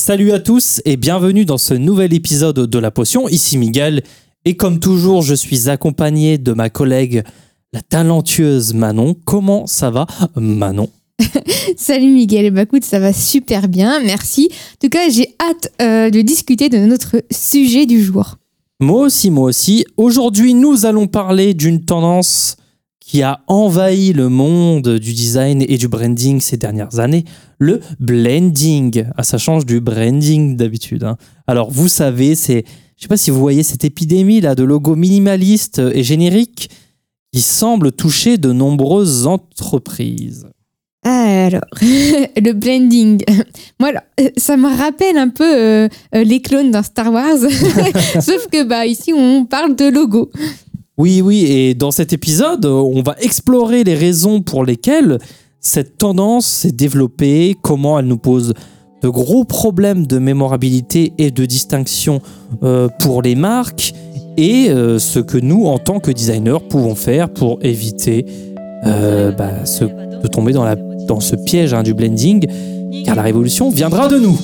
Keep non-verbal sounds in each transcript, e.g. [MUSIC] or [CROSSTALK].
Salut à tous et bienvenue dans ce nouvel épisode de La Potion. Ici Miguel et comme toujours, je suis accompagné de ma collègue, la talentueuse Manon. Comment ça va, Manon? [LAUGHS] Salut Miguel, bah écoute, ça va super bien, merci. En tout cas, j'ai hâte euh, de discuter de notre sujet du jour. Moi aussi, moi aussi. Aujourd'hui, nous allons parler d'une tendance qui a envahi le monde du design et du branding ces dernières années, le blending. Ah, ça change du branding d'habitude. hein. Alors, vous savez, c'est, je sais pas si vous voyez cette épidémie là de logos minimalistes et génériques qui semble toucher de nombreuses entreprises. Ah, Alors, [LAUGHS] le blending. Moi, alors, euh, ça me rappelle un peu euh, euh, les clones dans Star Wars. [LAUGHS] Sauf que bah ici, on parle de logo. Oui, oui, et dans cet épisode, on va explorer les raisons pour lesquelles cette tendance s'est développée, comment elle nous pose de gros problèmes de mémorabilité et de distinction euh, pour les marques, et euh, ce que nous, en tant que designers, pouvons faire pour éviter euh, bah, de tomber dans ce piège hein, du blending, car la révolution viendra de nous.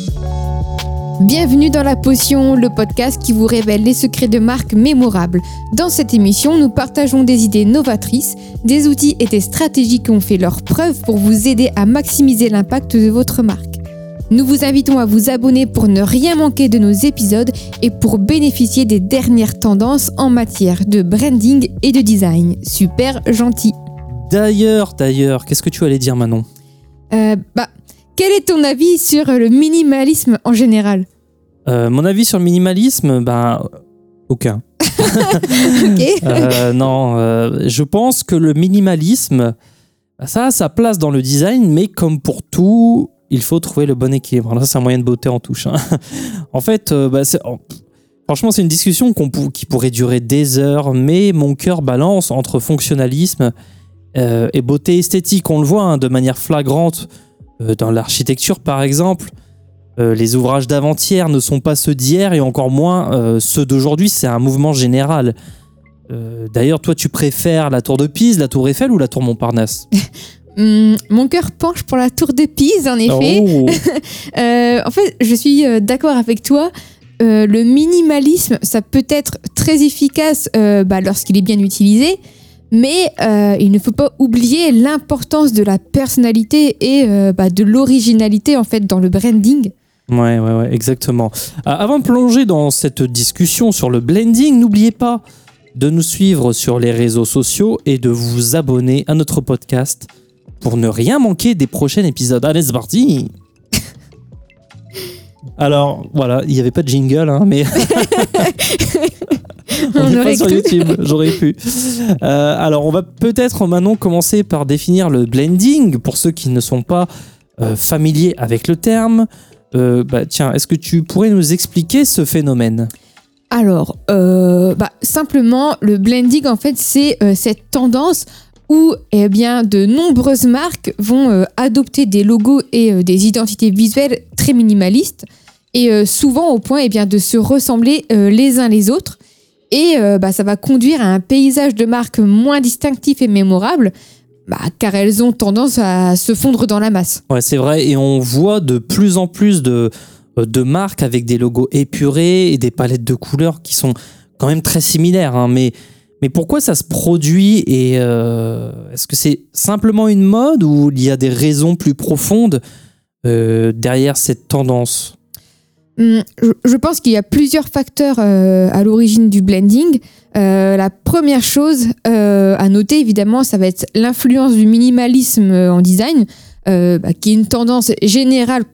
Bienvenue dans La Potion, le podcast qui vous révèle les secrets de marques mémorables. Dans cette émission, nous partageons des idées novatrices, des outils et des stratégies qui ont fait leur preuve pour vous aider à maximiser l'impact de votre marque. Nous vous invitons à vous abonner pour ne rien manquer de nos épisodes et pour bénéficier des dernières tendances en matière de branding et de design. Super gentil. D'ailleurs, d'ailleurs, qu'est-ce que tu allais dire, Manon? Euh, bah, quel est ton avis sur le minimalisme en général Euh, Mon avis sur le minimalisme, ben, aucun. [LAUGHS] Euh, non, euh, je pense que le minimalisme, ça a sa place dans le design, mais comme pour tout, il faut trouver le bon équilibre. Là, c'est un moyen de beauté en touche. hein. en fait, bah, oh, franchement, c'est une discussion qui pourrait durer des heures, mais mon cœur balance entre fonctionnalisme et beauté esthétique. On le voit hein, de manière flagrante dans l'architecture, par exemple. Euh, les ouvrages d'avant-hier ne sont pas ceux d'hier et encore moins euh, ceux d'aujourd'hui. C'est un mouvement général. Euh, D'ailleurs, toi, tu préfères la tour de Pise, la tour Eiffel ou la tour Montparnasse? Hum, [LAUGHS] mon cœur penche pour la tour de Pise, en effet. Oh. [LAUGHS] Euh, en fait, je suis euh, d'accord avec toi. Euh, le minimalisme, ça peut être très efficace euh, bah, lorsqu'il est bien utilisé, mais euh, il ne faut pas oublier l'importance de la personnalité et euh, bah, de l'originalité en fait dans le branding. Ouais, ouais, ouais, exactement. Euh, avant de plonger dans cette discussion sur le blending, n'oubliez pas de nous suivre sur les réseaux sociaux et de vous abonner à notre podcast pour ne rien manquer des prochains épisodes. Allez, c'est parti [LAUGHS] Alors, voilà, il n'y avait pas de jingle, hein, mais [LAUGHS] on n'est pas sur. YouTube, j'aurais pu. Euh, alors, on va peut-être maintenant commencer par définir le blending pour ceux qui ne sont pas euh, familiers avec le terme. Euh, bah, tiens, est-ce que tu pourrais nous expliquer ce phénomène? Alors, bah, simplement, le blending, en fait, c'est cette tendance où eh bien, de nombreuses marques vont adopter des logos et des identités visuelles très minimalistes, et souvent au point eh bien, de se ressembler les uns les autres. Et euh, bah, ça va conduire à un paysage de marques moins distinctif et mémorable, bah, car elles ont tendance à se fondre dans la masse. Ouais, c'est vrai, et on voit de plus en plus de, euh, marques avec des logos épurés et des palettes de couleurs qui sont quand même très similaires. hein, mais, pourquoi ça se produit et euh, est-ce que c'est simplement une mode ou il y a des raisons plus profondes derrière cette tendance? Je- Je pense qu'il y a plusieurs facteurs euh, à l'origine du blending. Euh, la première chose euh, à noter, évidemment, ça va être l'influence du minimalisme en design, bah, qui est une tendance générale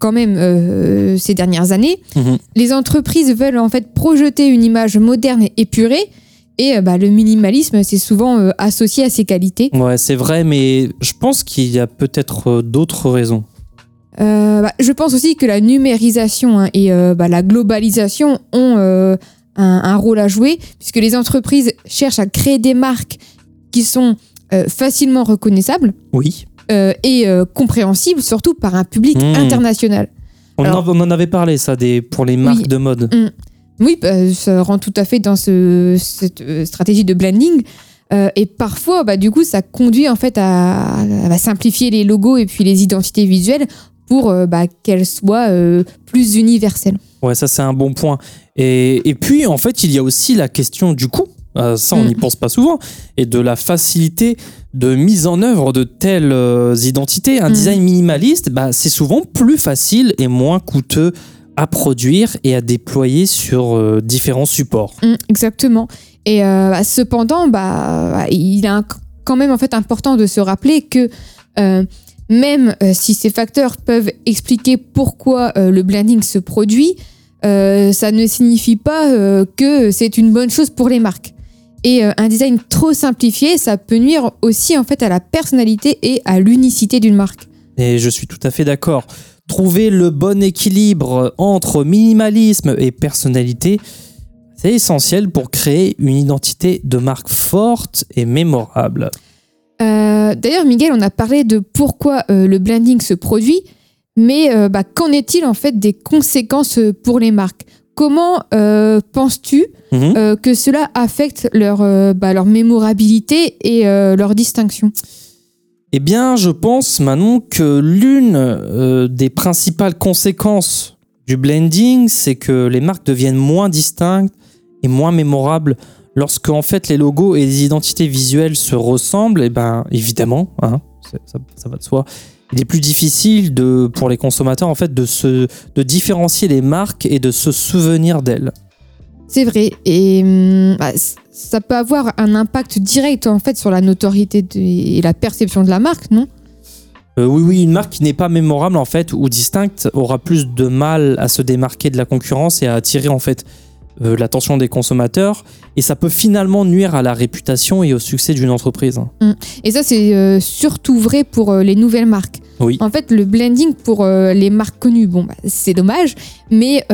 quand même euh, ces dernières années. Mhm. Les entreprises veulent en fait projeter une image moderne et épurée, et euh, bah, le minimalisme, c'est souvent euh, associé à ces qualités. Ouais, c'est vrai, mais je pense qu'il y a peut-être d'autres raisons. Euh, bah, je pense aussi que la numérisation hein, et euh, bah, la globalisation ont euh, un, un rôle à jouer, puisque les entreprises cherchent à créer des marques qui sont facilement reconnaissables Oui. et compréhensibles, surtout par un public Mmh. international. On, Alors- en, on en avait parlé, ça, des, pour les marques Oui. de mode. Oui, bah, ça rentre tout à fait dans ce- cette stratégie de blending. Euh, et parfois, bah, du coup, ça conduit en fait à, à simplifier les logos et puis les identités visuelles pour euh, bah, qu'elle soit euh, plus universelle. Ouais, ça c'est un bon point. Et, et puis en fait, il y a aussi la question du coût. Euh, ça, on n'y Mm. pense pas souvent. Et de la facilité de mise en œuvre de telles euh, identités. Un Mm. design minimaliste, bah, c'est souvent plus facile et moins coûteux à produire et à déployer sur différents supports. Mm, exactement. Et cependant, bah, il est quand même en fait important de se rappeler que même euh, si ces facteurs peuvent expliquer pourquoi euh, le blending se produit, euh, ça ne signifie pas que c'est une bonne chose pour les marques. Et un design trop simplifié, ça peut nuire aussi en fait à la personnalité et à l'unicité d'une marque. Et je suis tout à fait d'accord. Trouver le bon équilibre entre minimalisme et personnalité, c'est essentiel pour créer une identité de marque forte et mémorable. Euh, D'ailleurs, Miguel, on a parlé de pourquoi euh, le blending se produit, mais euh, bah, qu'en est-il en fait des conséquences pour les marques? Comment penses-tu Mhm. que cela affecte leur, bah, leur mémorabilité et leur distinction? Eh bien, je pense, Manon, que l'une des principales conséquences du blending, c'est que les marques deviennent moins distinctes et moins mémorables. Lorsque, en fait, les logos et les identités visuelles se ressemblent, et ben, évidemment, hein, ça, ça va de soi, il est plus difficile de, pour les consommateurs, en fait, de, se, de différencier les marques et de se souvenir d'elles. C'est vrai, et hum, bah, ça peut avoir un impact direct en fait sur la notoriété de- et la perception de la marque, non? Euh, oui, oui, une marque qui n'est pas mémorable en fait ou distincte aura plus de mal à se démarquer de la concurrence et à attirer en fait euh, l'attention des consommateurs et ça peut finalement nuire à la réputation et au succès d'une entreprise. Et ça, c'est euh, surtout vrai pour euh, les nouvelles marques. Oui. En fait, le blending pour les marques connues, bon, bah, c'est dommage, mais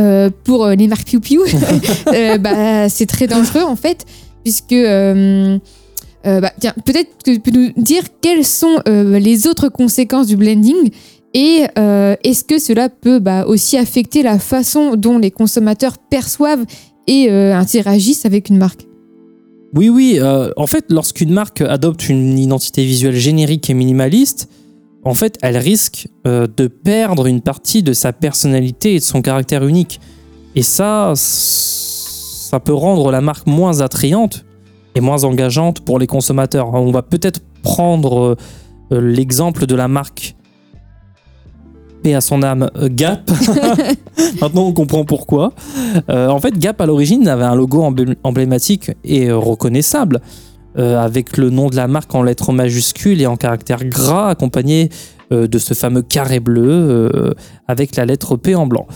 pour les marques piou-piou, [LAUGHS] euh, bah, c'est très dangereux en fait, puisque. bah, tiens, peut-être que tu peux nous dire quelles sont les autres conséquences du blending et euh, est-ce que cela peut bah, aussi affecter la façon dont les consommateurs perçoivent et euh, interagissent avec une marque Oui, oui, euh, en fait lorsqu'une marque adopte une identité visuelle générique et minimaliste, en fait elle risque euh, de perdre une partie de sa personnalité et de son caractère unique. Et ça, ça peut rendre la marque moins attrayante et moins engageante pour les consommateurs. On va peut-être prendre l'exemple de la marque paix à son âme euh, Gap. [LAUGHS] [LAUGHS] Maintenant, on comprend pourquoi. Euh, en fait, Gap à l'origine avait un logo emblé- emblématique et euh, reconnaissable, euh, avec le nom de la marque en lettres majuscules et en caractères gras, accompagné euh, de ce fameux carré bleu avec la lettre P en blanc.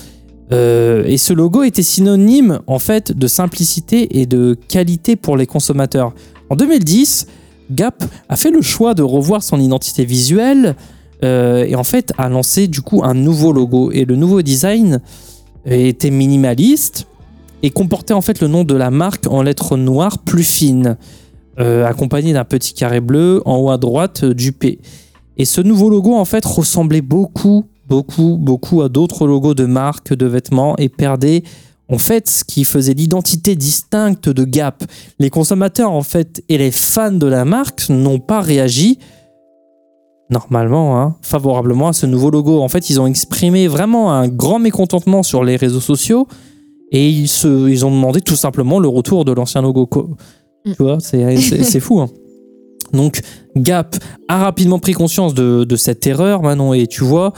Et ce logo était synonyme en fait de simplicité et de qualité pour les consommateurs. En 2010, Gap a fait le choix de revoir son identité visuelle euh, et en fait a lancé du coup un nouveau logo. Et le nouveau design était minimaliste et comportait en fait le nom de la marque en lettres noires plus fines, euh, accompagné d'un petit carré bleu en haut à droite euh, du P. Et ce nouveau logo en fait ressemblait beaucoup, beaucoup, beaucoup à d'autres logos de marques de vêtements et perdait en fait ce qui faisait l'identité distincte de Gap. Les consommateurs en fait et les fans de la marque n'ont pas réagi normalement hein, favorablement à ce nouveau logo. En fait, ils ont exprimé vraiment un grand mécontentement sur les réseaux sociaux et ils, se, ils ont demandé tout simplement le retour de l'ancien logo. Mm. Tu vois, c'est fou. hein. Donc, Gap a rapidement pris conscience de, de cette erreur, Manon, et tu vois,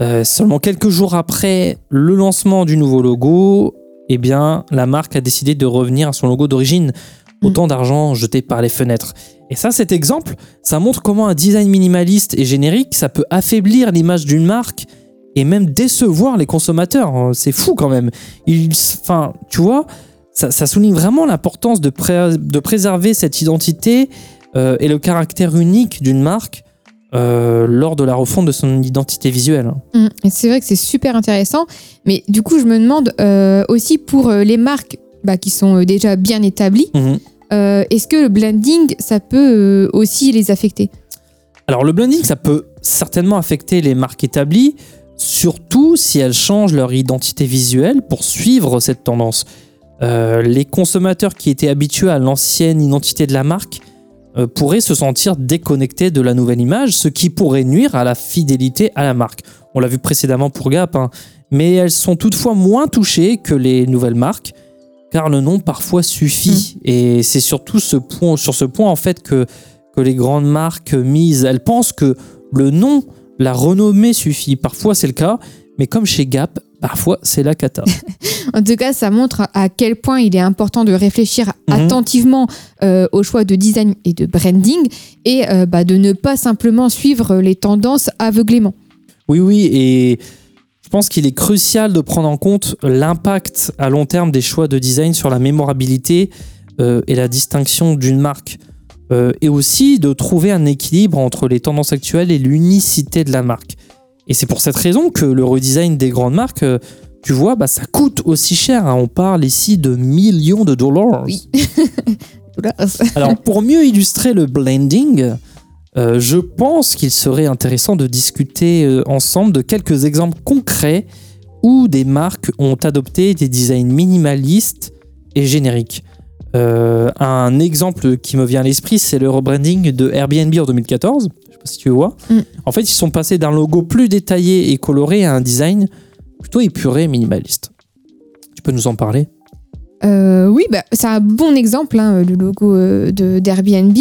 euh, seulement quelques jours après le lancement du nouveau logo, eh bien, la marque a décidé de revenir à son logo d'origine. Autant d'argent jeté par les fenêtres. Et ça, cet exemple, ça montre comment un design minimaliste et générique, ça peut affaiblir l'image d'une marque et même décevoir les consommateurs. hein. C'est fou quand même. Enfin, tu vois, ça, ça souligne vraiment l'importance de, pré- de préserver cette identité euh, et le caractère unique d'une marque euh, lors de la refonte de son identité visuelle. Mm. Et C'est vrai que c'est super intéressant, mais du coup, je me demande euh, aussi pour euh, les marques bah, qui sont euh, déjà bien établies, Mhm. Euh, est-ce que le blending, ça peut euh, aussi les affecter? Alors le blending, ça peut certainement affecter les marques établies, surtout si elles changent leur identité visuelle pour suivre cette tendance. Euh, les consommateurs qui étaient habitués à l'ancienne identité de la marque pourraient se sentir déconnectés de la nouvelle image, ce qui pourrait nuire à la fidélité à la marque. On l'a vu précédemment pour Gap, hein. mais elles sont toutefois moins touchées que les nouvelles marques, car le nom parfois suffit. Et c'est surtout ce point, sur ce point en fait que, que les grandes marques misent. Elles pensent que le nom, la renommée suffit. Parfois c'est le cas, mais comme chez Gap, parfois c'est la cata. [LAUGHS] En tout cas, ça montre à quel point il est important de réfléchir Mhm. attentivement euh, au choix de design et de branding et euh, bah, de ne pas simplement suivre les tendances aveuglément. Oui, oui, et je pense qu'il est crucial de prendre en compte l'impact à long terme des choix de design sur la mémorabilité euh, et la distinction d'une marque. Euh, et aussi de trouver un équilibre entre les tendances actuelles et l'unicité de la marque. Et c'est pour cette raison que le redesign des grandes marques, euh, tu vois, bah, ça coûte aussi cher. hein. On parle ici de millions de dollars. Oui. [LAUGHS] Alors, pour mieux illustrer le blending, euh, je pense qu'il serait intéressant de discuter euh, ensemble de quelques exemples concrets où des marques ont adopté des designs minimalistes et génériques. Euh, un exemple qui me vient à l'esprit, c'est le rebranding de Airbnb en 2014. Je sais pas si tu vois. Mm. En fait, ils sont passés d'un logo plus détaillé et coloré à un design plutôt épuré et minimaliste. Tu peux nous en parler? Euh, oui, bah, c'est un bon exemple, hein, le logo euh, de d'Airbnb.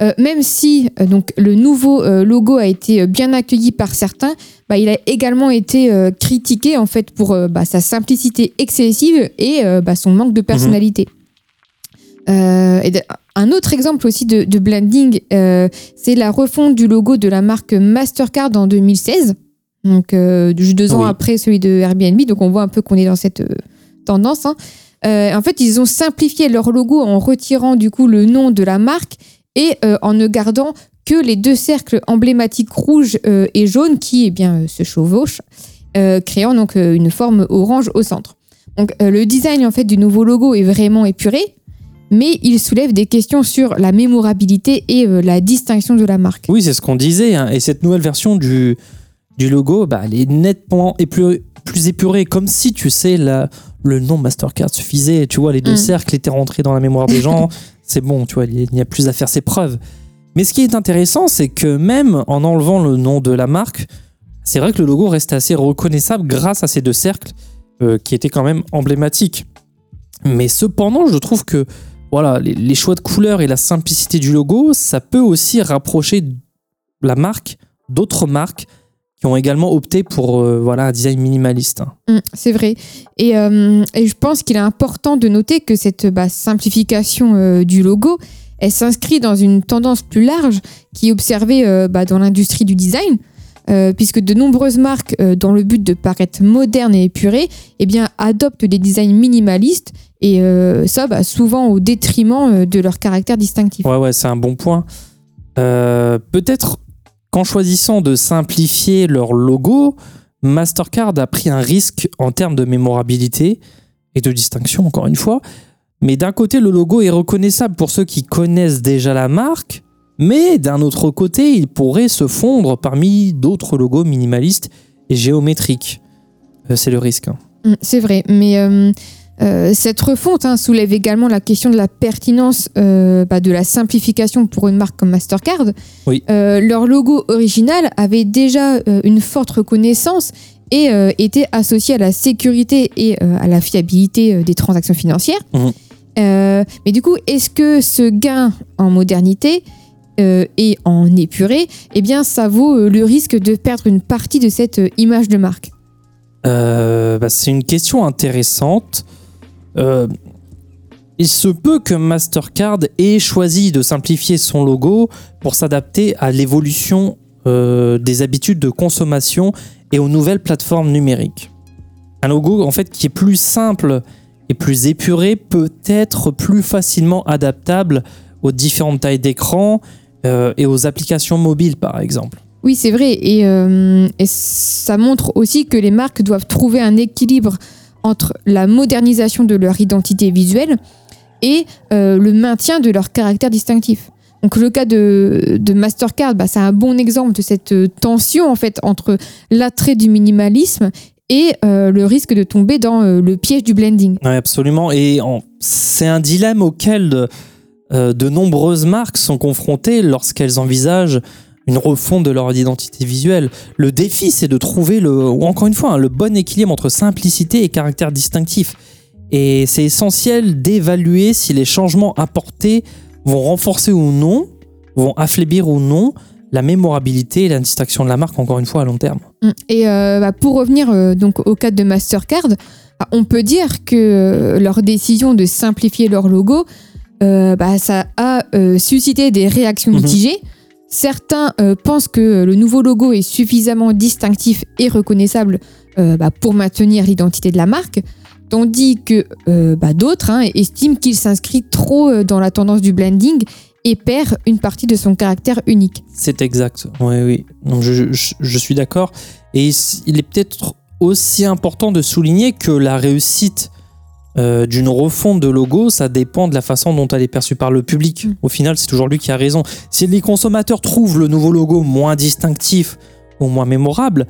Euh, même si donc le nouveau logo a été bien accueilli par certains, bah, il a également été critiqué en fait pour bah, sa simplicité excessive et son manque de personnalité. Euh, et un autre exemple aussi de, de blending, c'est la refonte du logo de la marque Mastercard en 2016. Donc juste deux ans Oui. après celui de Airbnb, donc on voit un peu qu'on est dans cette tendance. hein. Euh, en fait, ils ont simplifié leur logo en retirant du coup le nom de la marque et euh, en ne gardant que les deux cercles emblématiques rouge euh, et jaune qui eh bien, se chevauchent, créant donc une forme orange au centre. Donc le design en fait du nouveau logo est vraiment épuré, mais il soulève des questions sur la mémorabilité et la distinction de la marque. Oui, c'est ce qu'on disait. hein. Et cette nouvelle version du, du logo, bah, elle est nettement épurée- plus épurée, comme si, tu sais, la, le nom Mastercard suffisait. Tu vois, les deux Mm. cercles étaient rentrés dans la mémoire des gens. [LAUGHS] c'est bon, tu vois, il n'y a plus à faire ses preuves. Mais ce qui est intéressant, c'est que même en enlevant le nom de la marque, c'est vrai que le logo reste assez reconnaissable grâce à ces deux cercles euh, qui étaient quand même emblématiques. Mais cependant, je trouve que voilà, les, les choix de couleurs et la simplicité du logo, ça peut aussi rapprocher la marque d'autres marques qui ont également opté pour euh, voilà, un design minimaliste. Mm, c'est vrai. Et, euh, et je pense qu'il est important de noter que cette bah, simplification euh, du logo, elle s'inscrit dans une tendance plus large qui est observée bah, dans l'industrie du design. puisque de nombreuses marques, dans le but de paraître modernes et épurées, eh bien, adoptent des designs minimalistes et ça, bah, souvent au détriment de leur caractère distinctif. Ouais, ouais, c'est un bon point. Peut-être qu'en choisissant de simplifier leur logo, Mastercard a pris un risque en termes de mémorabilité et de distinction, encore une fois. Mais d'un côté, le logo est reconnaissable pour ceux qui connaissent déjà la marque, mais d'un autre côté, il pourrait se fondre parmi d'autres logos minimalistes et géométriques. Euh, c'est le risque. hein. Mm, C'est vrai, mais euh, euh, cette refonte hein, soulève également la question de la pertinence euh, bah, de la simplification pour une marque comme Mastercard. Oui. Euh, leur logo original avait déjà une forte reconnaissance et était associé à la sécurité et à la fiabilité des transactions financières. Euh, mais du coup, est-ce que ce gain en modernité et en épuré, eh bien, ça vaut le risque de perdre une partie de cette image de marque? Bah, c'est une question intéressante. Euh, il se peut que Mastercard ait choisi de simplifier son logo pour s'adapter à l'évolution euh, des habitudes de consommation et aux nouvelles plateformes numériques. Un logo en fait qui est plus simple et plus épuré peut être plus facilement adaptable aux différentes tailles d'écran euh, et aux applications mobiles par exemple. Oui, c'est vrai. Et, et ça montre aussi que les marques doivent trouver un équilibre entre la modernisation de leur identité visuelle et euh, le maintien de leur caractère distinctif. Donc le cas de, de Mastercard, bah, c'est un bon exemple de cette euh, tension en fait entre l'attrait du minimalisme et euh, le risque de tomber dans le piège du blending. Absolument. Et c'est un dilemme auquel de nombreuses marques sont confrontées lorsqu'elles envisagent une refonte de leur identité visuelle. Le défi, c'est de trouver le, ou encore une fois, hein, le bon équilibre entre simplicité et caractère distinctif. Et c'est essentiel d'évaluer si les changements apportés vont renforcer ou non, vont affaiblir ou non la mémorabilité et la distinction de la marque, encore une fois, à long terme. Mm. Et euh, bah, pour revenir euh, donc au cadre de Mastercard, bah, on peut dire que euh, leur décision de simplifier leur logo, bah, ça a suscité des réactions Mhm. mitigées. Certains euh, pensent que le nouveau logo est suffisamment distinctif et reconnaissable euh, bah, pour maintenir l'identité de la marque, tandis que euh, bah, d'autres hein, estiment qu'il s'inscrit trop euh, dans la tendance du blending et perd une partie de son caractère unique. C'est exact. Oui, oui. Je, suis d'accord. Et il est peut-être aussi important de souligner que la réussite euh, d'une refonte de logo, ça dépend de la façon dont elle est perçue par le public. Mm. Au final, c'est toujours lui qui a raison. Si les consommateurs trouvent le nouveau logo moins distinctif ou moins mémorable,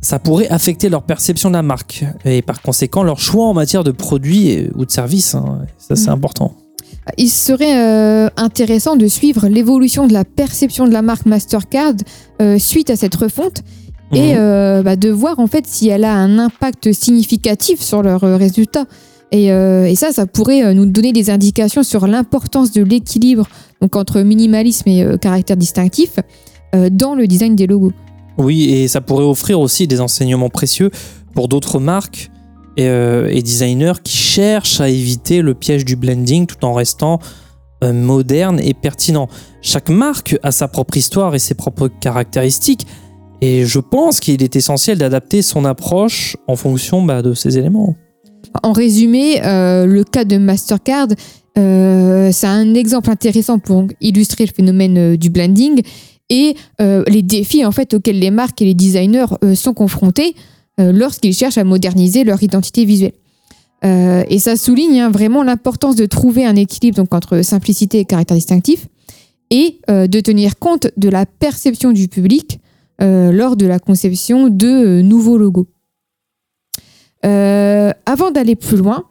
ça pourrait affecter leur perception de la marque et par conséquent leur choix en matière de produits ou de services. hein. Ça, c'est Mm. important. Il serait euh, intéressant de suivre l'évolution de la perception de la marque Mastercard euh, suite à cette refonte et Mhm. euh, bah, de voir en fait si elle a un impact significatif sur leurs euh, résultats. Et, euh, et ça, ça pourrait nous donner des indications sur l'importance de l'équilibre donc entre minimalisme et euh, caractère distinctif dans le design des logos. Oui, et ça pourrait offrir aussi des enseignements précieux pour d'autres marques et, et designers qui cherchent à éviter le piège du blending tout en restant moderne et pertinent. Chaque marque a sa propre histoire et ses propres caractéristiques. Et je pense qu'il est essentiel d'adapter son approche en fonction bah, de ces éléments. En résumé, euh, le cas de Mastercard, euh, c'est un exemple intéressant pour illustrer le phénomène euh, du blending et les défis en fait auxquels les marques et les designers sont confrontés lorsqu'ils cherchent à moderniser leur identité visuelle. Et ça souligne hein, vraiment l'importance de trouver un équilibre entre simplicité et caractère distinctif et de tenir compte de la perception du public lors de la conception de euh, nouveaux logos. Euh, avant d'aller plus loin,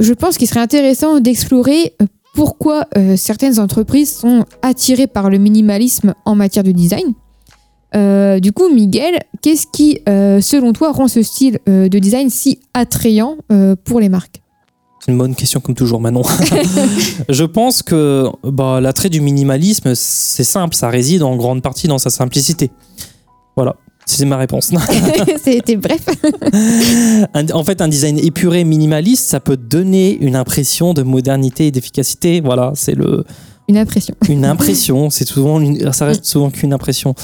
je pense qu'il serait intéressant d'explorer euh, pourquoi euh, certaines entreprises sont attirées par le minimalisme en matière de design. Euh, du coup, Miguel, qu'est-ce qui, euh, selon toi, rend ce style euh, de design si attrayant euh, pour les marques? C'est une bonne question comme toujours, Manon. [LAUGHS] je pense que bah, l'attrait du minimalisme, c'est simple, ça réside en grande partie dans sa simplicité. Voilà, c'est ma réponse. [LAUGHS] [LAUGHS] C'était bref. Un- en fait, un design épuré, minimaliste, ça peut donner une impression de modernité et d'efficacité. Voilà, c'est le Une impression. [LAUGHS] une impression. C'est souvent, une- ça reste souvent qu'une impression.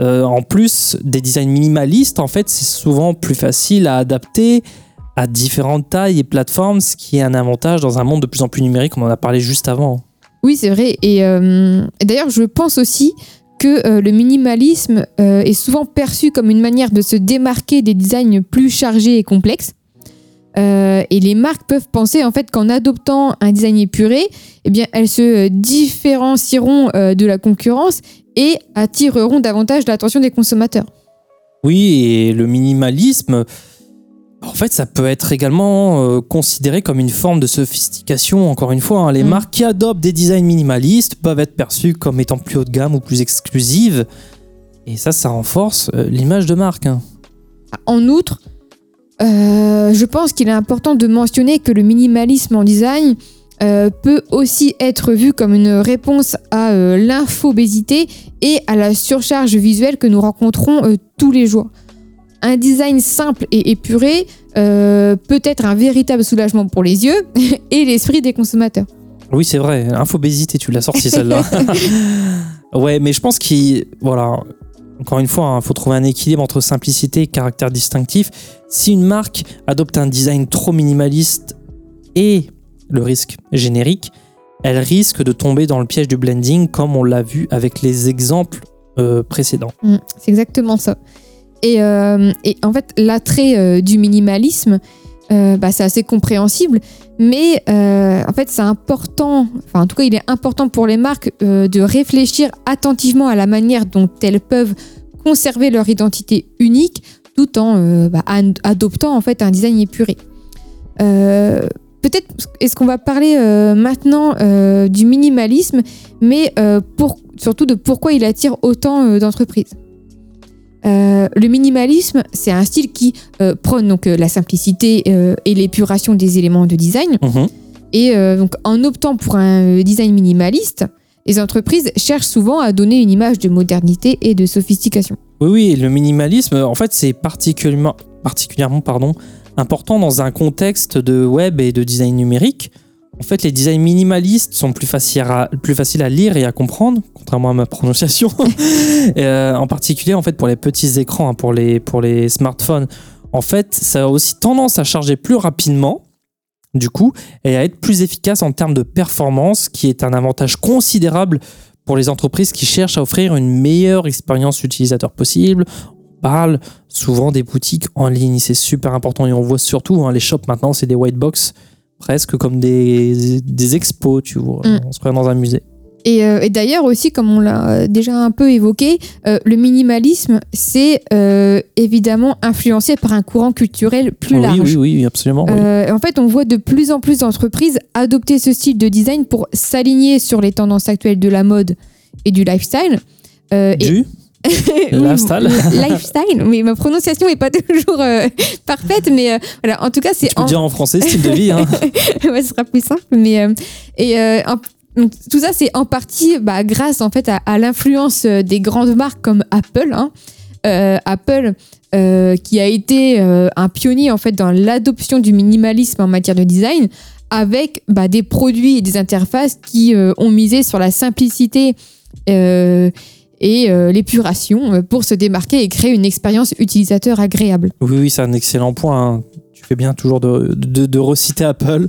Euh, en plus, des designs minimalistes, en fait, c'est souvent plus facile à adapter à différentes tailles et plateformes, ce qui est un avantage dans un monde de plus en plus numérique. On en a parlé juste avant. Oui, c'est vrai. Et, euh, et d'ailleurs, je pense aussi euh, le minimalisme euh, est souvent perçu comme une manière de se démarquer des designs plus chargés et complexes. Euh, et les marques peuvent penser en fait qu'en adoptant un design épuré, eh bien, elles se différencieront de la concurrence et attireront davantage l'attention des consommateurs. Oui, et le minimalisme, en fait, ça peut être également euh, considéré comme une forme de sophistication. Encore une fois, hein. les Mm. marques qui adoptent des designs minimalistes peuvent être perçues comme étant plus haut de gamme ou plus exclusives. Et ça, ça renforce euh, l'image de marque. hein. En outre, euh, je pense qu'il est important de mentionner que le minimalisme en design euh, peut aussi être vu comme une réponse à euh, l'infobésité et à la surcharge visuelle que nous rencontrons euh, tous les jours. Un design simple et épuré euh, peut être un véritable soulagement pour les yeux [LAUGHS] et l'esprit des consommateurs. Oui, c'est vrai. Infobésité, tu l'as sorti celle-là. [LAUGHS] ouais, mais je pense qu'il. Voilà. Encore une fois, il faut trouver un équilibre entre simplicité et caractère distinctif. Si une marque adopte un design trop minimaliste et le risque générique, elle risque de tomber dans le piège du blending, comme on l'a vu avec les exemples euh, précédents. Mm, c'est exactement ça. Et, euh, et en fait, l'attrait euh, du minimalisme, euh, bah, c'est assez compréhensible, mais en fait, c'est important, enfin, en tout cas, il est important pour les marques de réfléchir attentivement à la manière dont elles peuvent conserver leur identité unique tout en bah, ad- adoptant en fait un design épuré. Peut-être est-ce qu'on va parler maintenant du minimalisme, mais surtout de pourquoi il attire autant d'entreprises? Euh, le minimalisme, c'est un style qui euh, prône donc euh, la simplicité et l'épuration des éléments de design. Mhm. Et donc, en optant pour un design minimaliste, les entreprises cherchent souvent à donner une image de modernité et de sophistication. Oui, oui, le minimalisme, en fait, c'est particulièrement, particulièrement pardon, important dans un contexte de web et de design numérique. En fait, les designs minimalistes sont plus faciles à, lire et à comprendre, contrairement à ma prononciation. [LAUGHS] Euh, en particulier, en fait, pour les petits écrans, hein, pour, les, pour les smartphones. En fait, ça a aussi tendance à charger plus rapidement, du coup, et à être plus efficace en termes de performance, qui est un avantage considérable pour les entreprises qui cherchent à offrir une meilleure expérience utilisateur possible. On parle souvent des boutiques en ligne, c'est super important et on voit surtout hein, les shops maintenant, c'est des white box presque comme des, des expos, tu vois. Mm. On se croirait dans un musée. Et, euh, et d'ailleurs aussi, comme on l'a euh, déjà un peu évoqué, euh, le minimalisme, c'est euh, évidemment influencé par un courant culturel plus oui, large. oui, oui, absolument. oui. Euh, en fait, on voit de plus en plus d'entreprises adopter ce style de design pour s'aligner sur les tendances actuelles de la mode et du lifestyle. Et- Du Oui, lifestyle. [LAUGHS] lifestyle, mais ma prononciation n'est pas [LAUGHS] toujours euh, parfaite, mais euh, voilà, en tout cas, c'est Tu peux en- dire en français style de vie. Hein. [LAUGHS] ouais, ce sera plus simple. Mais euh, et euh, en- donc, tout ça, c'est en partie bah, grâce en fait à, à l'influence des grandes marques comme Apple. hein. Apple, qui a été un pionnier en fait dans l'adoption du minimalisme en matière de design, avec bah, des produits et des interfaces qui ont misé sur la simplicité. euh, et euh, l'épuration euh, pour se démarquer et créer une expérience utilisateur agréable. Oui, oui, c'est un excellent point. hein. Tu fais bien toujours de, reciter Apple.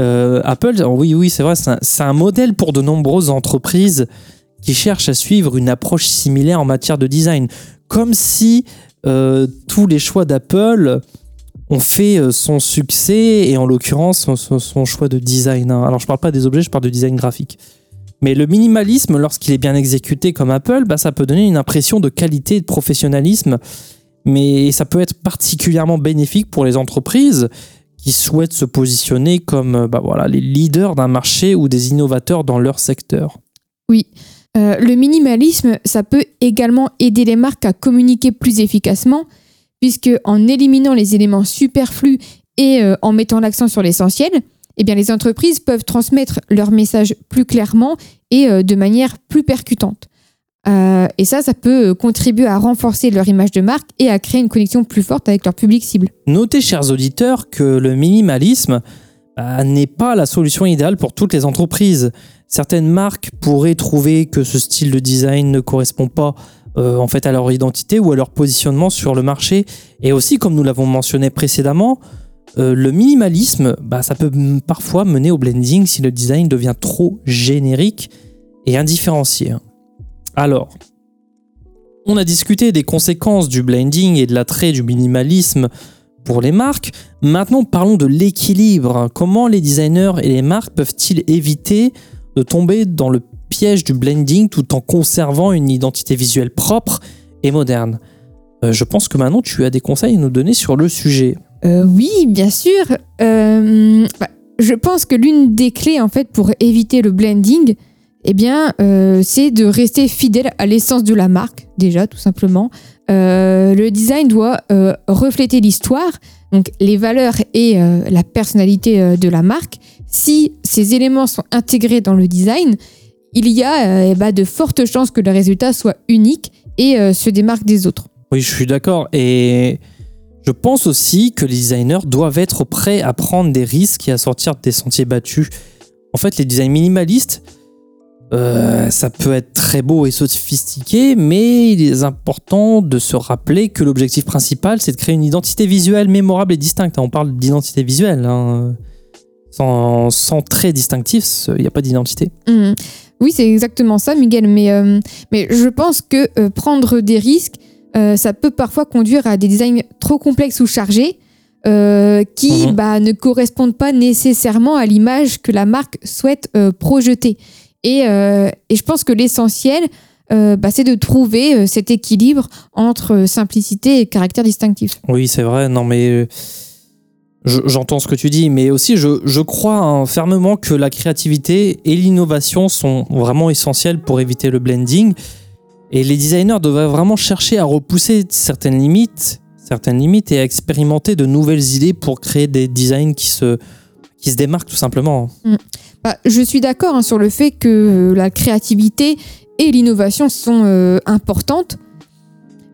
Euh, Apple, oui, oui, c'est vrai, c'est un, modèle pour de nombreuses entreprises qui cherchent à suivre une approche similaire en matière de design. Comme si tous les choix d'Apple ont fait son succès et en l'occurrence son, choix de design. hein. Alors je parle pas des objets, je parle de design graphique. Mais le minimalisme, lorsqu'il est bien exécuté comme Apple, bah, ça peut donner une impression de qualité et de professionnalisme mais ça peut être particulièrement bénéfique pour les entreprises qui souhaitent se positionner comme euh, bah voilà, les leaders d'un marché ou des innovateurs dans leur secteur. Euh, le minimalisme, ça peut également aider les marques à communiquer plus efficacement, puisque en éliminant les éléments superflus et euh, en mettant l'accent sur l'essentiel, eh bien les entreprises peuvent transmettre leur message plus clairement et euh, de manière plus percutante. Euh, et ça, ça peut euh, contribuer à renforcer leur image de marque et à créer une connexion plus forte avec leur public cible. Notez, chers auditeurs, que le minimalisme bah, n'est pas la solution idéale pour toutes les entreprises. Certaines marques pourraient trouver que ce style de design ne correspond pas en fait à leur identité ou à leur positionnement sur le marché. Et aussi, comme nous l'avons mentionné précédemment, euh, le minimalisme, bah, ça peut parfois mener au blending si le design devient trop générique et indifférencié. Alors, on a discuté des conséquences du blending et de l'attrait du minimalisme pour les marques. Maintenant, parlons de l'équilibre. Comment les designers et les marques peuvent-ils éviter de tomber dans le piège du blending tout en conservant une identité visuelle propre et moderne? Euh, Je pense que maintenant, tu as des conseils à nous donner sur le sujet. Euh, oui, bien sûr. Euh, bah, je pense que l'une des clés en fait pour éviter le blending, eh bien, euh, c'est de rester fidèle à l'essence de la marque déjà, tout simplement. Le design doit refléter l'histoire, donc les valeurs et la personnalité de la marque. Si ces éléments sont intégrés dans le design, il y a eh ben, de fortes chances que le résultat soit unique et se démarque des autres. Oui, je suis d'accord. Et je pense aussi que les designers doivent être prêts à prendre des risques et à sortir des sentiers battus. En fait, les designs minimalistes, euh, ça peut être très beau et sophistiqué, mais il est important de se rappeler que l'objectif principal, c'est de créer une identité visuelle mémorable et distincte. On parle d'identité visuelle. hein. Sans, sans trait distinctif, il n'y a pas d'identité. Mhm. Oui, c'est exactement ça, Miguel. Mais, euh, je pense que euh, prendre des risques, euh, ça peut parfois conduire à des designs trop complexes ou chargés euh, qui Mhm. bah, ne correspondent pas nécessairement à l'image que la marque souhaite euh, projeter. Et, et je pense que l'essentiel, bah, c'est de trouver cet équilibre entre simplicité et caractère distinctif. Oui, c'est vrai. Non, mais Je- J'entends ce que tu dis, mais aussi je, je crois hein, fermement que la créativité et l'innovation sont vraiment essentielles pour éviter le blending. Et les designers devraient vraiment chercher à repousser certaines limites, certaines limites et à expérimenter de nouvelles idées pour créer des designs qui se, qui se démarquent tout simplement. Bah, je suis d'accord hein, sur le fait que euh, la créativité et l'innovation sont euh, importantes,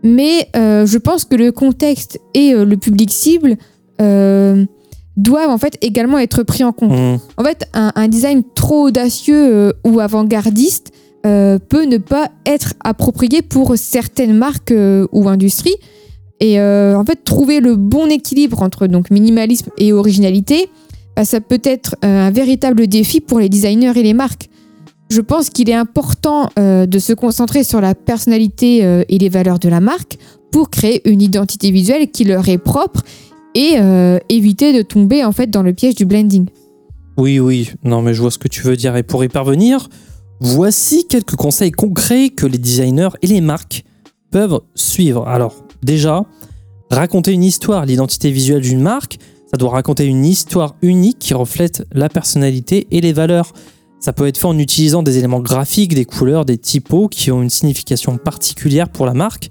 mais euh, je pense que le contexte et euh, le public cible doivent en fait également être pris en compte. Hmm. En fait, un, un design trop audacieux ou avant-gardiste euh, peut ne pas être approprié pour certaines marques euh, ou industries. Et euh, en fait, trouver le bon équilibre entre donc minimalisme et originalité, bah, ça peut être un véritable défi pour les designers et les marques. Je pense qu'il est important de se concentrer sur la personnalité et les valeurs de la marque pour créer une identité visuelle qui leur est propre et éviter de tomber en fait dans le piège du blending. Oui, oui, non, mais je vois ce que tu veux dire. Et pour y parvenir, voici quelques conseils concrets que les designers et les marques peuvent suivre. Alors, déjà, raconter une histoire, l'identité visuelle d'une marque, ça doit raconter une histoire unique qui reflète la personnalité et les valeurs. Ça peut être fait en utilisant des éléments graphiques, des couleurs, des typos qui ont une signification particulière pour la marque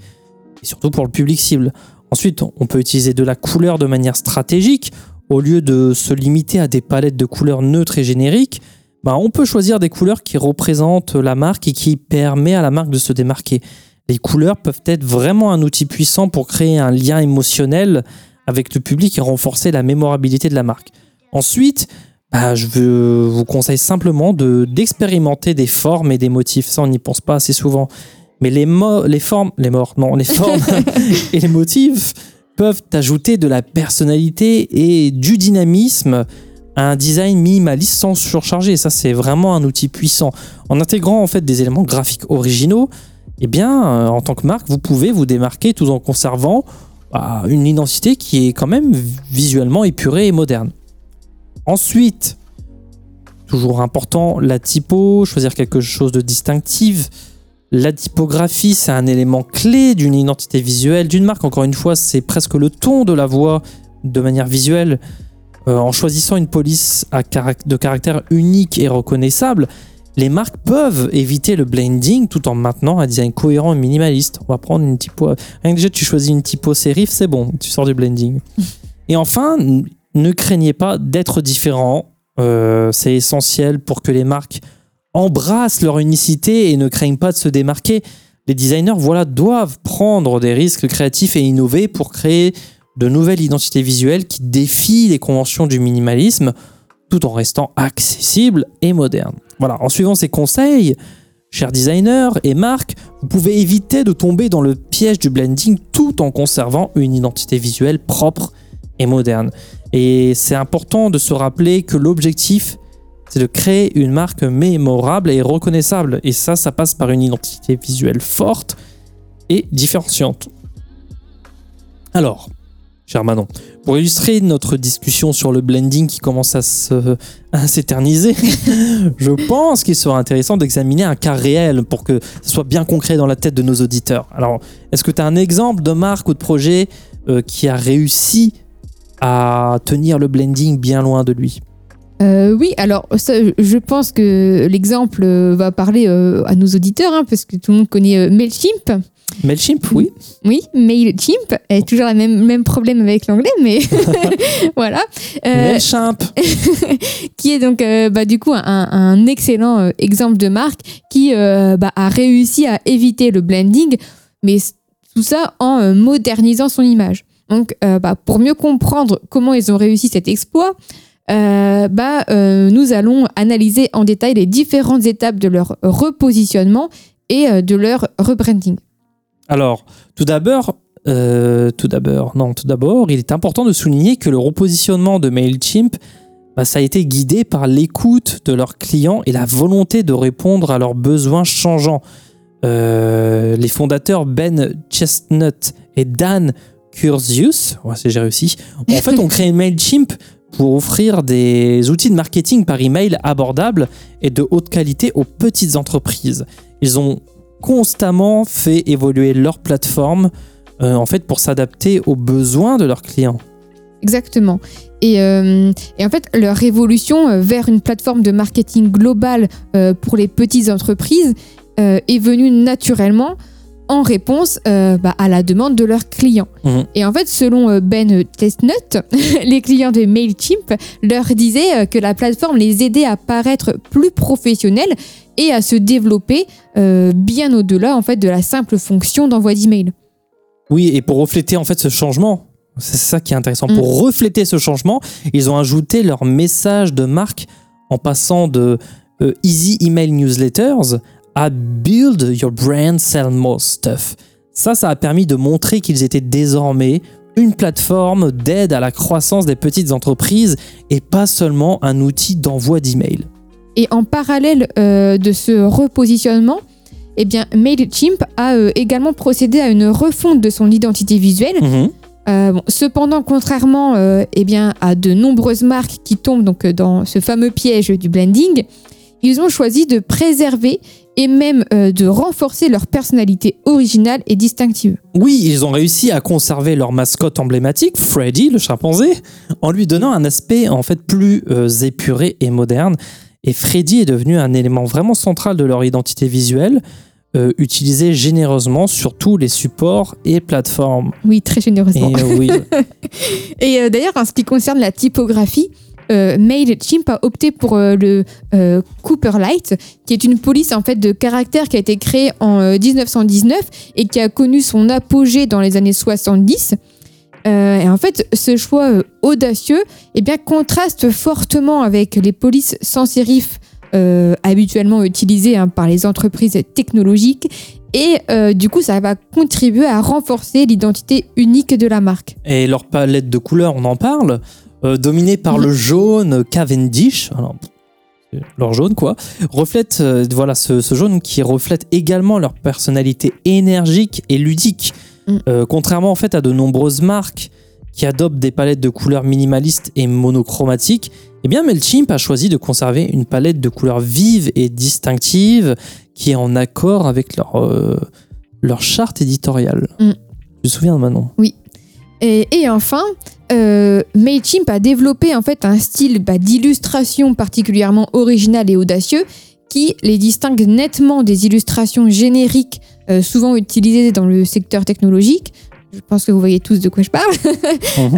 et surtout pour le public cible. Ensuite, on peut utiliser de la couleur de manière stratégique au lieu de se limiter à des palettes de couleurs neutres et génériques, bah, on peut choisir des couleurs qui représentent la marque et qui permettent à la marque de se démarquer. Les couleurs peuvent être vraiment un outil puissant pour créer un lien émotionnel avec le public et renforcer la mémorabilité de la marque. Ensuite, bah, je veux- vous conseille simplement de d'expérimenter des formes et des motifs. Ça, on n'y pense pas assez souvent. Mais les, formes, les morts, non, les formes [LAUGHS] et les motifs peuvent ajouter de la personnalité et du dynamisme un design minimaliste sans surcharger. Ça, c'est vraiment un outil puissant. En intégrant en fait des éléments graphiques originaux, eh bien, euh, en tant que marque, vous pouvez vous démarquer tout en conservant bah, une identité qui est quand même visuellement épurée et moderne. Ensuite, toujours important, la typo, choisir quelque chose de distinctif. La typographie, c'est un élément clé d'une identité visuelle d'une marque. Encore une fois, c'est presque le ton de la voix de manière visuelle. Euh, en choisissant une police à de caractère unique et reconnaissable, les marques peuvent éviter le blending tout en maintenant un design cohérent et minimaliste. On va prendre une typo. Rien que déjà, tu choisis une typo serif, c'est bon, tu sors du blending. [LAUGHS] et enfin, ne craignez pas d'être différent. Euh, c'est essentiel pour que les marques embrassent leur unicité et ne craignent pas de se démarquer. Les designers voilà, doivent prendre des risques créatifs et innover pour créer de nouvelles identités visuelles qui défient les conventions du minimalisme tout en restant accessibles et modernes. Voilà, en suivant ces conseils, chers designers et marques, vous pouvez éviter de tomber dans le piège du blending tout en conservant une identité visuelle propre et moderne. Et c'est important de se rappeler que l'objectif, c'est de créer une marque mémorable et reconnaissable. Et ça, ça passe par une identité visuelle forte et différenciante. Alors, cher Manon, pour illustrer notre discussion sur le blending qui commence à se- à s'éterniser, [LAUGHS] je pense qu'il sera intéressant d'examiner un cas réel pour que ce soit bien concret dans la tête de nos auditeurs. Alors, est-ce que tu as un exemple de marque ou de projet euh, qui a réussi à tenir le blending bien loin de lui? Euh, oui, alors ça, je pense que l'exemple euh, va parler euh, à nos auditeurs, hein, parce que tout le monde connaît Mailchimp. Mailchimp, oui. Oui, Mailchimp. Et toujours le même, même problème avec l'anglais, mais [LAUGHS] voilà. Mailchimp. [LAUGHS] qui est donc bah, du coup un, un excellent exemple de marque qui bah, a réussi à éviter le blending, mais tout ça en modernisant son image. Donc, bah, pour mieux comprendre comment ils ont réussi cet exploit, euh, bah, euh, nous allons analyser en détail les différentes étapes de leur repositionnement et euh, de leur rebranding. Alors, tout d'abord, tout d'abord, non, tout d'abord, il est important de souligner que le repositionnement de Mailchimp, bah, ça a été guidé par l'écoute de leurs clients et la volonté de répondre à leurs besoins changeants. Les fondateurs Ben Chestnut et Dan Curzius, ouais, c'est j'ai réussi, en fait, [LAUGHS] ont créé Mailchimp pour offrir des outils de marketing par email abordables et de haute qualité aux petites entreprises. Ils ont constamment fait évoluer leur plateforme euh, en fait pour s'adapter aux besoins de leurs clients. Exactement. Et, euh, en fait, leur évolution euh, vers une plateforme de marketing global euh, pour les petites entreprises est venue naturellement en réponse euh, bah, à la demande de leurs clients. Mhm. Et en fait, selon euh, Ben Testnut, [LAUGHS] les clients de MailChimp leur disaient euh, que la plateforme les aidait à paraître plus professionnels et à se développer euh, bien au-delà en fait de la simple fonction d'envoi d'email. Oui, et pour refléter en fait ce changement, c'est ça qui est intéressant. Mm. Pour refléter ce changement, ils ont ajouté leur message de marque en passant de euh, Easy Email Newsletters à Build Your Brand, Sell More Stuff. Ça, ça a permis de montrer qu'ils étaient désormais une plateforme d'aide à la croissance des petites entreprises et pas seulement un outil d'envoi d'email. Et en parallèle euh, de ce repositionnement, eh bien, MailChimp a euh, également procédé à une refonte de son identité visuelle. Mhm. Euh, bon, cependant, contrairement eh bien, à de nombreuses marques qui tombent donc, dans ce fameux piège du blending, ils ont choisi de préserver et même euh, de renforcer leur personnalité originale et distinctive. Oui, ils ont réussi à conserver leur mascotte emblématique, Freddy, le chimpanzé, en lui donnant un aspect en fait plus euh, épuré et moderne. Et Freddy est devenu un élément vraiment central de leur identité visuelle, euh, utilisé généreusement sur tous les supports et plateformes. Oui, très généreusement. oui, [LAUGHS] Et euh, d'ailleurs, en ce qui concerne la typographie, euh, a opté pour euh, le euh, Cooper Light, qui est une police en fait de caractère qui a été créée en euh, 1919 et qui a connu son apogée dans les années 70. Euh, et en fait, ce choix euh, audacieux eh bien, contraste fortement avec les polices sans sérif euh, habituellement utilisées hein, par les entreprises technologiques. Et euh, du coup, ça va contribuer à renforcer l'identité unique de la marque. et leur palette de couleurs, on en parle, euh, dominée par le jaune Cavendish. Alors, leur jaune quoi, reflète euh, voilà ce, ce jaune qui reflète également leur personnalité énergique et ludique. Mm. Euh, contrairement en fait à de nombreuses marques qui adoptent des palettes de couleurs minimalistes et monochromatiques, eh bien Mailchimp a choisi de conserver une palette de couleurs vives et distinctives qui est en accord avec leur, euh, leur charte éditoriale. Mm. Je me souviens de Manon. Et, et enfin, euh, MailChimp a développé en fait un style bah, d'illustration particulièrement original et audacieux qui les distingue nettement des illustrations génériques euh, souvent utilisées dans le secteur technologique. Je pense que vous voyez tous de quoi je parle. [LAUGHS]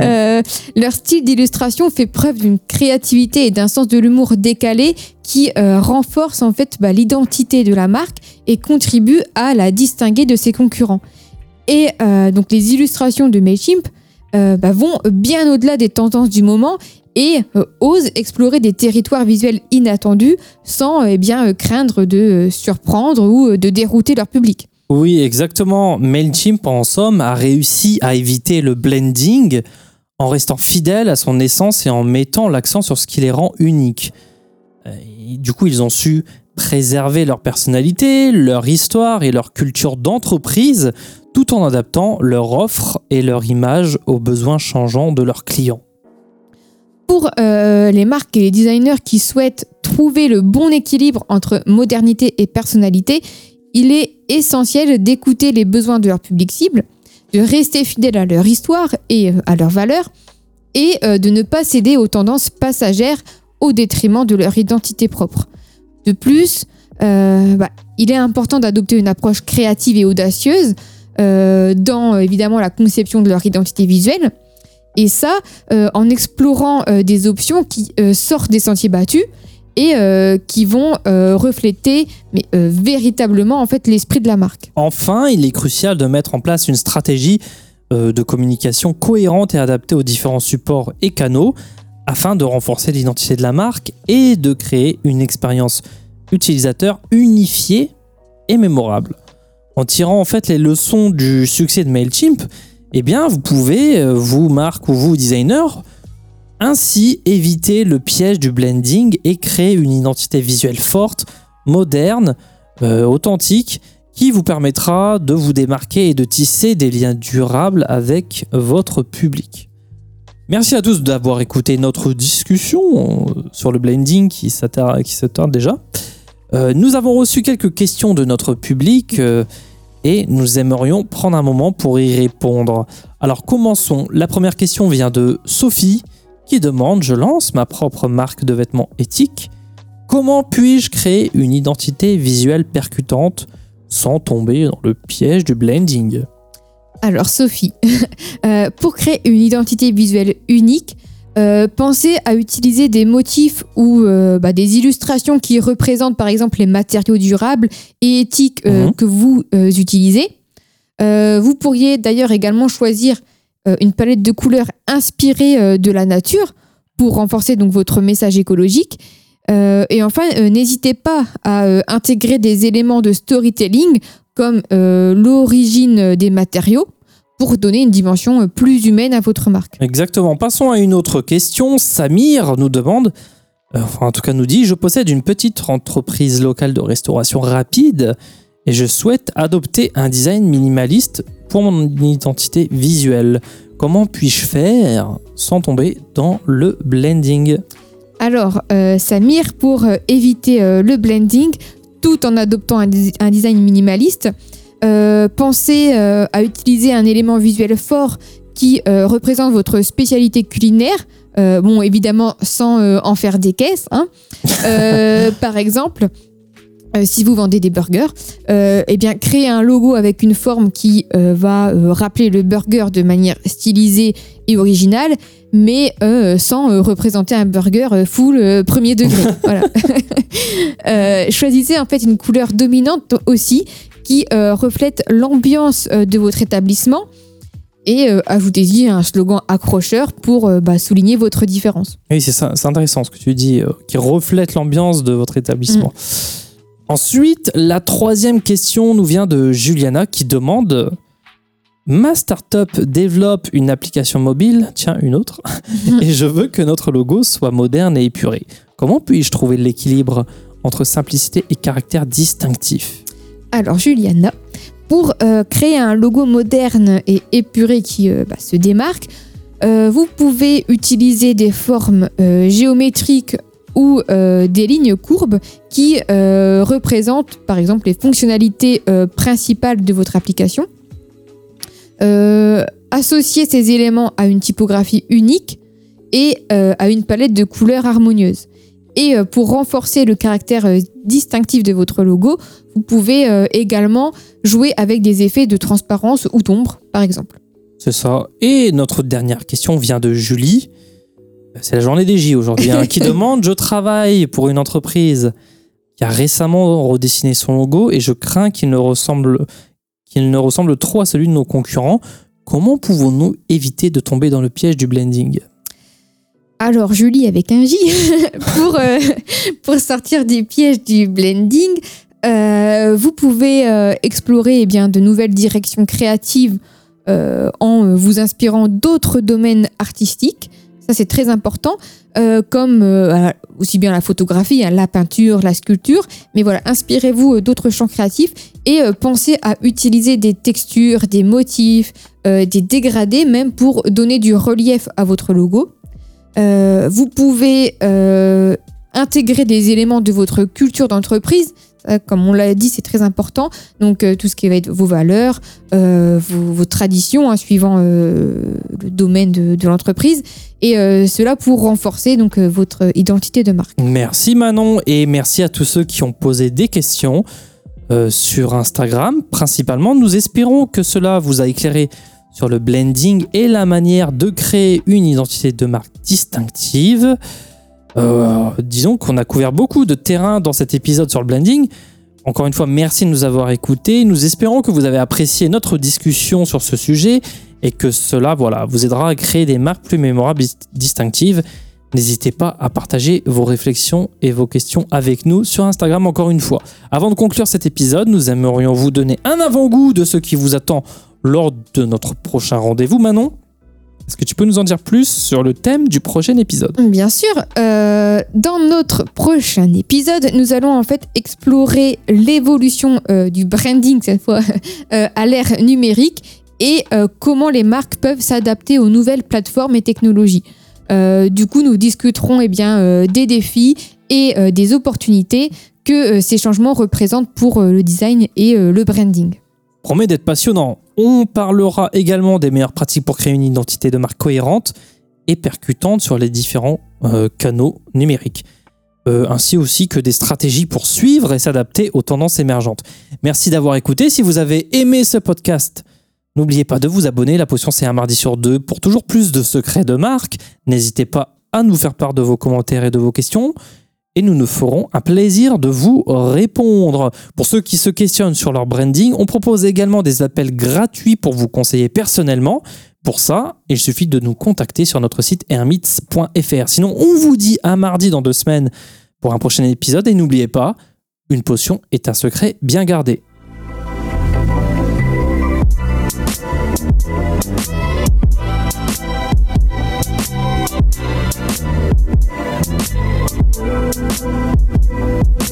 Euh, leur style d'illustration fait preuve d'une créativité et d'un sens de l'humour décalé qui euh, renforce en fait bah, l'identité de la marque et contribue à la distinguer de ses concurrents. Et donc les illustrations de Mailchimp euh, bah, vont bien au-delà des tendances du moment et euh, osent explorer des territoires visuels inattendus sans eh bien euh, craindre de surprendre ou de dérouter leur public. Oui, exactement. MailChimp, en somme, a réussi à éviter le blending en restant fidèle à son essence et en mettant l'accent sur ce qui les rend uniques. Du coup, ils ont su préserver leur personnalité, leur histoire et leur culture d'entreprise tout en adaptant leur offre et leur image aux besoins changeants de leurs clients. Pour euh, les marques et les designers qui souhaitent trouver le bon équilibre entre modernité et personnalité, il est essentiel d'écouter les besoins de leur public cible, de rester fidèle à leur histoire et euh, à leurs valeurs, et euh, de ne pas céder aux tendances passagères au détriment de leur identité propre. De plus, bah, il est important d'adopter une approche créative et audacieuse dans euh, évidemment la conception de leur identité visuelle. Et ça, euh, en explorant euh, des options qui euh, sortent des sentiers battus et euh, qui vont euh, refléter euh, véritablement l'esprit de la marque. Enfin, il est crucial de mettre en place une stratégie euh, de communication cohérente et adaptée aux différents supports et canaux afin de renforcer l'identité de la marque et de créer une expérience utilisateur unifiée et mémorable. En tirant en fait les leçons du succès de Mailchimp, eh bien vous pouvez, euh, vous marque ou vous designer, ainsi éviter le piège du blending et créer une identité visuelle forte, moderne, euh, authentique qui vous permettra de vous démarquer et de tisser des liens durables avec votre public. Merci à tous d'avoir écouté notre discussion euh, sur le blending qui s'attarde déjà. Nous avons reçu quelques questions de notre public nous aimerions prendre un moment pour y répondre. Alors commençons. La première question vient de Sophie qui demande Je lance ma propre marque de vêtements éthiques. Comment puis-je créer une identité visuelle percutante sans tomber dans le piège du blending? Alors Sophie, [LAUGHS] euh, pour créer une identité visuelle unique, euh, pensez à utiliser des motifs ou euh, bah, des illustrations qui représentent par exemple les matériaux durables et éthiques Mhm. que vous utilisez. vous pourriez d'ailleurs également choisir une palette de couleurs inspirée de la nature pour renforcer donc votre message écologique. Euh, et enfin, euh, n'hésitez pas à euh, intégrer des éléments de storytelling comme euh, l'origine des matériaux pour donner une dimension euh, plus humaine à votre marque. Exactement. Passons à une autre question. Samir nous demande, euh, enfin en tout cas nous dit, je possède une petite entreprise locale de restauration rapide et je souhaite adopter un design minimaliste pour mon identité visuelle. Comment puis-je faire sans tomber dans le blending? Alors, euh, Samir, pour éviter euh, le blending, tout en adoptant un design minimaliste, euh, pensez euh, à utiliser un élément visuel fort qui euh, représente votre spécialité culinaire. Bon, évidemment, sans en faire des caisses. hein. [LAUGHS] Par exemple, si vous vendez des burgers, eh bien, créez un logo avec une forme qui va rappeler le burger de manière stylisée et originale, mais euh, sans euh, représenter un burger euh, full euh, premier degré. [LAUGHS] voilà. [LAUGHS] Choisissez en fait une couleur dominante aussi qui reflète l'ambiance de votre établissement et ajoutez-y un slogan accrocheur pour bah, souligner votre différence. Oui, c'est ça, c'est intéressant ce que tu dis, qui reflète l'ambiance de votre établissement. Ensuite, la troisième question nous vient de Juliana qui demande Ma startup développe une application mobile, tiens, une autre, [LAUGHS] et je veux que notre logo soit moderne et épuré. Comment puis-je trouver l'équilibre entre simplicité et caractère distinctif? Alors Juliana, pour euh, créer un logo moderne et épuré qui euh, bah, se démarque, euh, vous pouvez utiliser des formes géométriques ou euh, des lignes courbes qui euh, représentent par exemple les fonctionnalités euh, principales de votre application. Euh, associer ces éléments à une typographie unique et euh, à une palette de couleurs harmonieuses. Et euh, pour renforcer le caractère distinctif de votre logo, vous pouvez également jouer avec des effets de transparence ou d'ombre, par exemple. C'est ça. Et notre dernière question vient de Julie. C'est la journée des J aujourd'hui, hein, qui [LAUGHS] demande Je travaille pour une entreprise qui a récemment redessiné son logo et je crains qu'il ne ressemble, qu'il ne ressemble trop à celui de nos concurrents. Comment pouvons-nous éviter de tomber dans le piège du blending? Alors Julie avec un J, [LAUGHS] pour, euh, pour sortir du piège du blending, euh, vous pouvez euh, explorer eh bien, de nouvelles directions créatives en vous inspirant d'autres domaines artistiques. Ça, c'est très important, euh, comme euh, aussi bien la photographie, hein, la peinture, la sculpture. Mais voilà, inspirez-vous euh, d'autres champs créatifs et pensez à utiliser des textures, des motifs, des dégradés, même pour donner du relief à votre logo. Vous pouvez intégrer des éléments de votre culture d'entreprise. Ça, Comme on l'a dit, c'est très important. Donc, euh, tout ce qui va être vos valeurs, euh, vos, traditions, hein, suivant euh, le domaine de, l'entreprise. Et euh, cela pour renforcer donc, euh, votre identité de marque. Merci Manon et merci à tous ceux qui ont posé des questions euh, sur Instagram. Principalement, nous espérons que cela vous a éclairé sur le blending et la manière de créer une identité de marque distinctive. Euh, disons qu'on a couvert beaucoup de terrain dans cet épisode sur le blending. Encore une fois, merci de nous avoir écoutés. Nous espérons que vous avez apprécié notre discussion sur ce sujet et que cela voilà, vous aidera à créer des marques plus mémorables et distinctives. N'hésitez pas à partager vos réflexions et vos questions avec nous sur Instagram encore une fois. Avant de conclure cet épisode, nous aimerions vous donner un avant-goût de ce qui vous attend lors de notre prochain rendez-vous. Manon, est-ce que tu peux nous en dire plus sur le thème du prochain épisode? Bien sûr, euh, dans notre prochain épisode, nous allons en fait explorer l'évolution euh, du branding cette fois [LAUGHS] euh, à l'ère numérique et comment les marques peuvent s'adapter aux nouvelles plateformes et technologies. Du coup, nous discuterons eh bien, des défis et des opportunités que ces changements représentent pour le design et le branding. Promet d'être passionnant. On parlera également des meilleures pratiques pour créer une identité de marque cohérente et percutante sur les différents euh, canaux numériques. Euh, ainsi aussi que des stratégies pour suivre et s'adapter aux tendances émergentes. Merci d'avoir écouté. Si vous avez aimé ce podcast, n'oubliez pas de vous abonner. La potion, c'est un mardi sur deux. Pour toujours plus de secrets de marque, n'hésitez pas à nous faire part de vos commentaires et de vos questions. Et nous nous ferons un plaisir de vous répondre. Pour ceux qui se questionnent sur leur branding, on propose également des appels gratuits pour vous conseiller personnellement. Pour ça, il suffit de nous contacter sur notre site hermits.fr. Sinon, on vous dit à mardi dans deux semaines pour un prochain épisode. Et n'oubliez pas, une potion est un secret bien gardé.